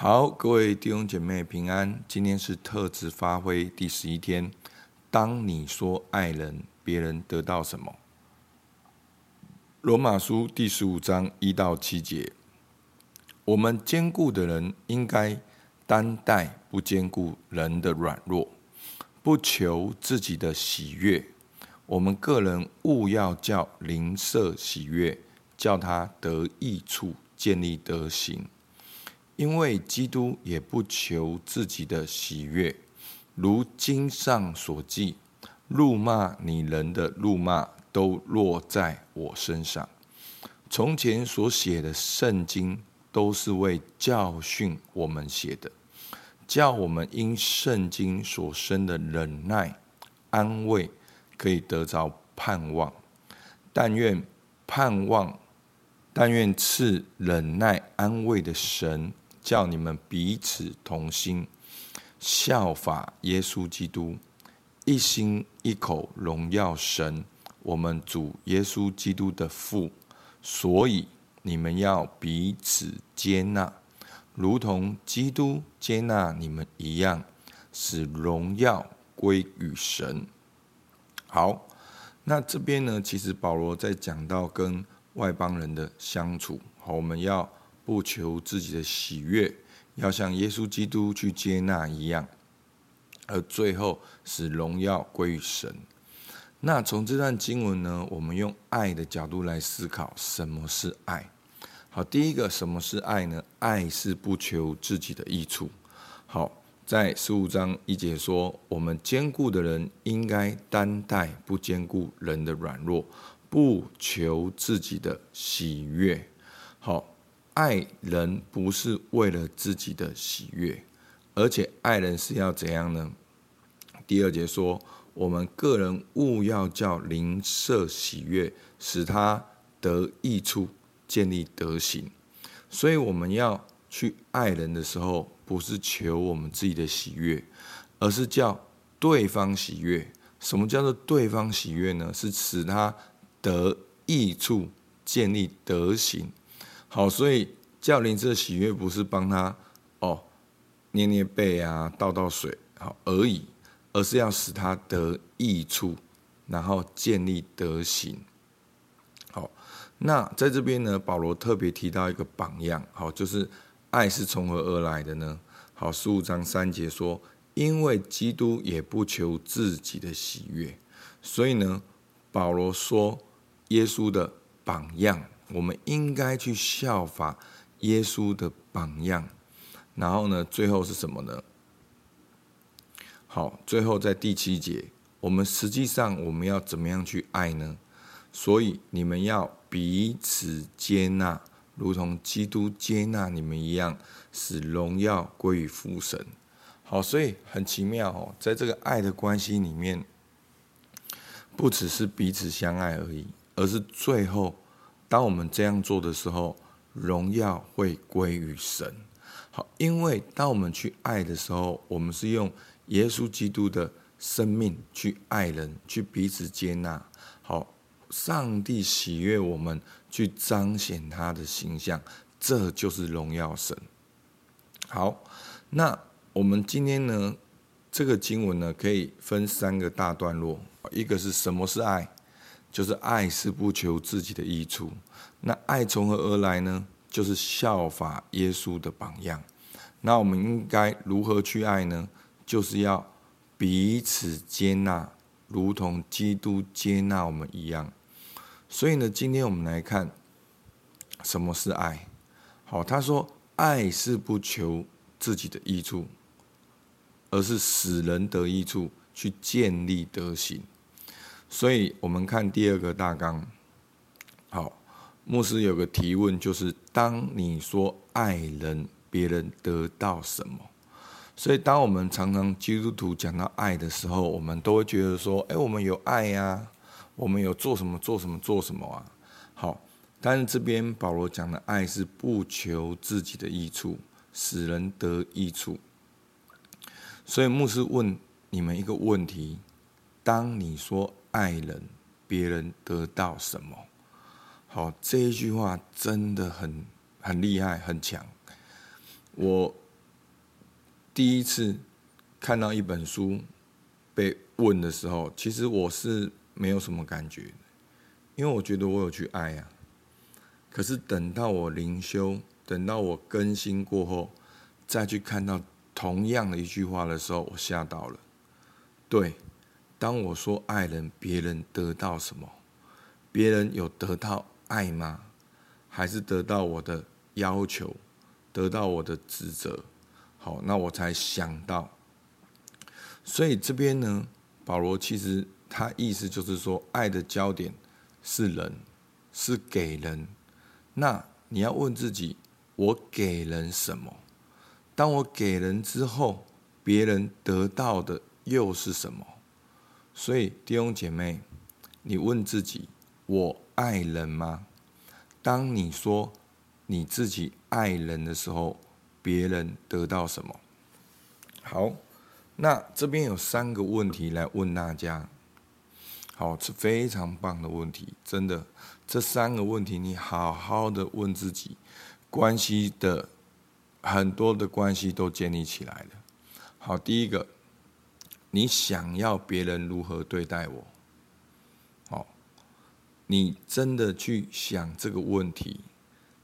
好，各位弟兄姐妹平安。今天是特质发挥第十一天。当你说爱人，别人得到什么？罗马书第十五章一到七节。我们坚固的人应该担待不坚固人的软弱，不求自己的喜悦。我们个人务要叫邻舍喜悦，叫他得益处，建立德行。因为基督也不求自己的喜悦，如经上所记：“怒骂你人的怒骂都落在我身上。”从前所写的圣经都是为教训我们写的，叫我们因圣经所生的忍耐、安慰，可以得着盼望。但愿盼望，但愿赐忍耐、安慰的神。叫你们彼此同心，效法耶稣基督，一心一口荣耀神，我们主耶稣基督的父。所以你们要彼此接纳，如同基督接纳你们一样，使荣耀归于神。好，那这边呢，其实保罗在讲到跟外邦人的相处，好，我们要。不求自己的喜悦，要像耶稣基督去接纳一样，而最后使荣耀归于神。那从这段经文呢，我们用爱的角度来思考，什么是爱？好，第一个，什么是爱呢？爱是不求自己的益处。好，在十五章一节说，我们坚固的人应该担待不坚固人的软弱，不求自己的喜悦。好。爱人不是为了自己的喜悦，而且爱人是要怎样呢？第二节说，我们个人务要叫灵舍喜悦，使他得益处，建立德行。所以我们要去爱人的时候，不是求我们自己的喜悦，而是叫对方喜悦。什么叫做对方喜悦呢？是使他得益处，建立德行。好，所以叫邻舍喜悦不是帮他哦捏捏背啊、倒倒水好而已，而是要使他得益处，然后建立德行。好，那在这边呢，保罗特别提到一个榜样，好，就是爱是从何而来的呢？好，十五章三节说，因为基督也不求自己的喜悦，所以呢，保罗说耶稣的榜样。我们应该去效法耶稣的榜样，然后呢，最后是什么呢？好，最后在第七节，我们实际上我们要怎么样去爱呢？所以你们要彼此接纳，如同基督接纳你们一样，使荣耀归于父神。好，所以很奇妙哦，在这个爱的关系里面，不只是彼此相爱而已，而是最后。当我们这样做的时候，荣耀会归于神。好，因为当我们去爱的时候，我们是用耶稣基督的生命去爱人，去彼此接纳。好，上帝喜悦我们去彰显他的形象，这就是荣耀神。好，那我们今天呢，这个经文呢，可以分三个大段落。一个是什么是爱？就是爱是不求自己的益处，那爱从何而来呢？就是效法耶稣的榜样。那我们应该如何去爱呢？就是要彼此接纳，如同基督接纳我们一样。所以呢，今天我们来看什么是爱。好，他说爱是不求自己的益处，而是使人得益处，去建立德行。所以我们看第二个大纲。好，牧师有个提问，就是当你说爱人，别人得到什么？所以当我们常常基督徒讲到爱的时候，我们都会觉得说：哎，我们有爱呀，我们有做什么做什么做什么啊？好，但是这边保罗讲的爱是不求自己的益处，使人得益处。所以牧师问你们一个问题：当你说爱人，别人得到什么？好，这一句话真的很很厉害，很强。我第一次看到一本书被问的时候，其实我是没有什么感觉，因为我觉得我有去爱啊。可是等到我灵修，等到我更新过后，再去看到同样的一句话的时候，我吓到了。对，当我说爱人，别人得到什么？别人有得到爱吗？还是得到我的要求，得到我的指责？好，那我才想到。所以这边呢，保罗其实他意思就是说，爱的焦点是人，是给人。那你要问自己，我给人什么？当我给人之后，别人得到的又是什么？所以弟兄姐妹，你问自己。我爱人吗？当你说你自己爱人的时候，别人得到什么？好，那这边有三个问题来问大家。好，是非常棒的问题，真的，这三个问题你好好的问自己，关系的很多的关系都建立起来了。好，第一个，你想要别人如何对待我？好你真的去想这个问题，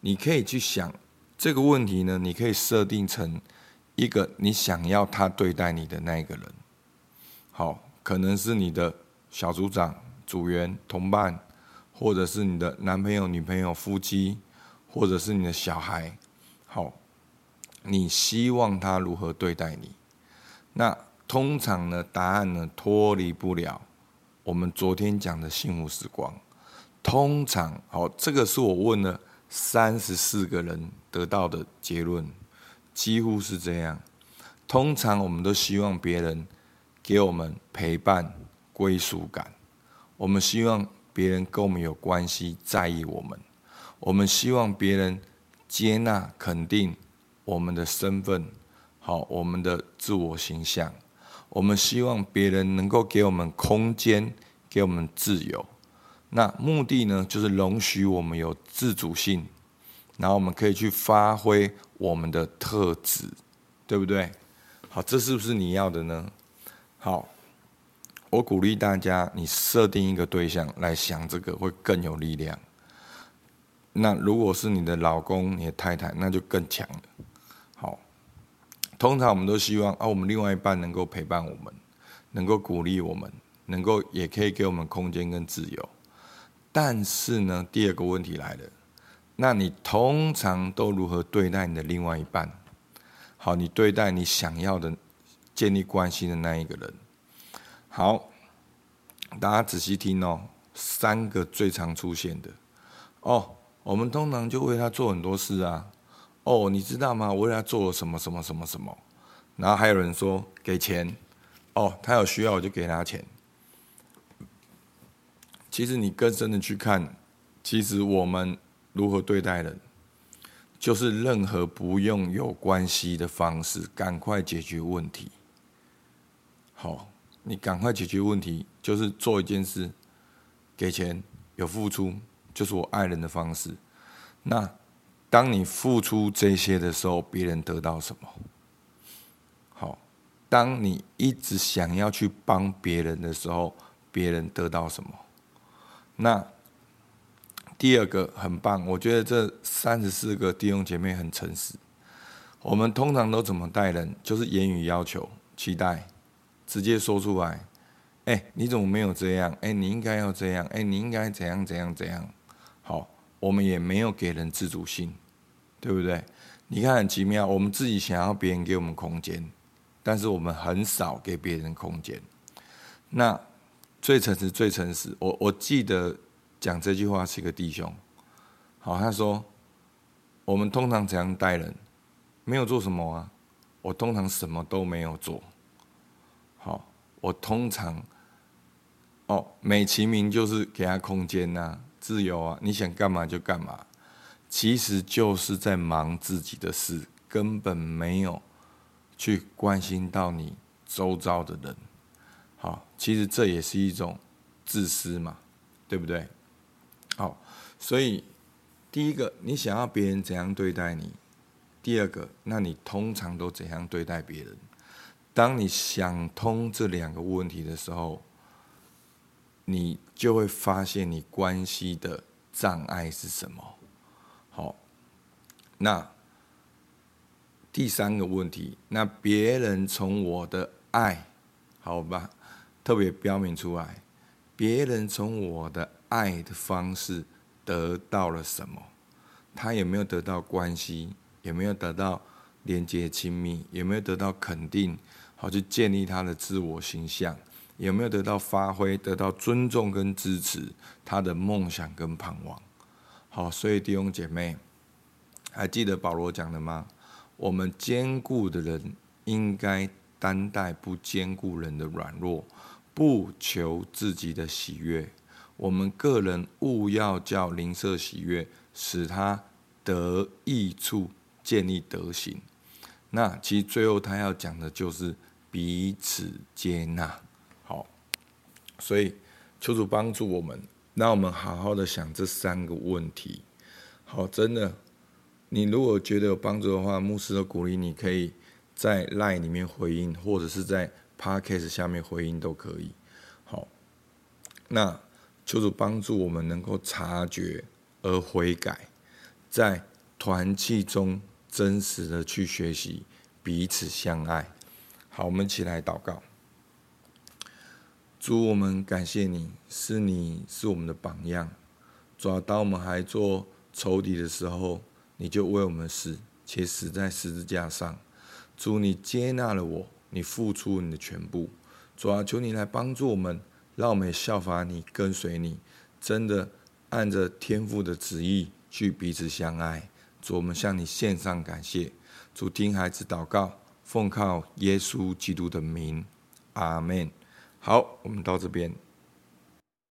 你可以去想这个问题呢？你可以设定成一个你想要他对待你的那个人，好，可能是你的小组长、组员、同伴，或者是你的男朋友、女朋友、夫妻，或者是你的小孩，好，你希望他如何对待你？那通常呢，答案呢脱离不了我们昨天讲的幸福时光。通常，好，这个是我问了三十四个人得到的结论，几乎是这样。通常，我们都希望别人给我们陪伴、归属感；我们希望别人跟我们有关系、在意我们；我们希望别人接纳、肯定我们的身份，好，我们的自我形象；我们希望别人能够给我们空间，给我们自由。那目的呢，就是容许我们有自主性，然后我们可以去发挥我们的特质，对不对？好，这是不是你要的呢？好，我鼓励大家，你设定一个对象来想这个，会更有力量。那如果是你的老公、你的太太，那就更强了。通常我们都希望啊，我们另外一半能够陪伴我们，能够鼓励我们，能够也可以给我们空间跟自由。但是呢，第二个问题来了，那你通常都如何对待你的另外一半？好，你对待你想要的建立关系的那一个人。好，大家仔细听哦，三个最常出现的哦，我们通常就为他做很多事啊。哦，你知道吗？我为他做了什么什么什么什么。然后还有人说给钱，哦，他有需要我就给他钱。其实你更深的去看，其实我们如何对待人，就是任何不用有关系的方式，赶快解决问题。好，你赶快解决问题，就是做一件事，给钱，有付出，就是我爱人的方式。那当你付出这些的时候，别人得到什么？好，当你一直想要去帮别人的时候，别人得到什么？那第二个很棒，我觉得这三十四个弟兄姐妹很诚实。我们通常都怎么待人？就是言语要求、期待，直接说出来。哎，你怎么没有这样？哎，你应该要这样。哎，你应该怎样怎样怎样。好，我们也没有给人自主性，对不对？你看很奇妙，我们自己想要别人给我们空间，但是我们很少给别人空间。那。最诚实，最诚实。我我记得讲这句话是一个弟兄，好，他说：“我们通常怎样待人？没有做什么啊，我通常什么都没有做。好，我通常哦，美其名就是给他空间呐，自由啊，你想干嘛就干嘛，其实就是在忙自己的事，根本没有去关心到你周遭的人。”好，其实这也是一种自私嘛，对不对？好，所以第一个，你想要别人怎样对待你，第二个，那你通常都怎样对待别人？当你想通这两个问题的时候，你就会发现你关系的障碍是什么。好，那第三个问题，那别人从我的爱，好吧，特别标明出来，别人从我的爱的方式得到了什么？他有没有得到关系？有没有得到连接亲密？有没有得到肯定？好，去建立他的自我形象？有没有得到发挥？得到尊重跟支持他的梦想跟盼望？好，所以弟兄姐妹，还记得保罗讲的吗？我们坚固的人应该担待不坚固人的软弱，不求自己的喜悦。我们个人务要叫邻舍喜悦。使他得益处，建立德行。那其实最后他要讲的就是彼此接纳。好，所以求主帮助我们，那我们好好的想这三个问题。好，真的，你如果觉得有帮助的话，牧师都鼓励你可以在 LINE 里面回应，或者是在 Podcast 下面回应都可以。好，那求主帮助我们能够察觉。而悔改，在团契中真实的去学习彼此相爱。好，我们起来祷告。主，我们感谢你，是你是我们的榜样。主要当我们还做仇敌的时候，你就为我们死，且死在十字架上。主，你接纳了我，你付出你的全部。主啊，求你来帮助我们，让我们也效法你，跟随你，真的。按着天父的旨意去彼此相爱，主，我们向你献上感谢。主，听孩子祷告，奉靠耶稣基督的名，阿门。好，我们到这边。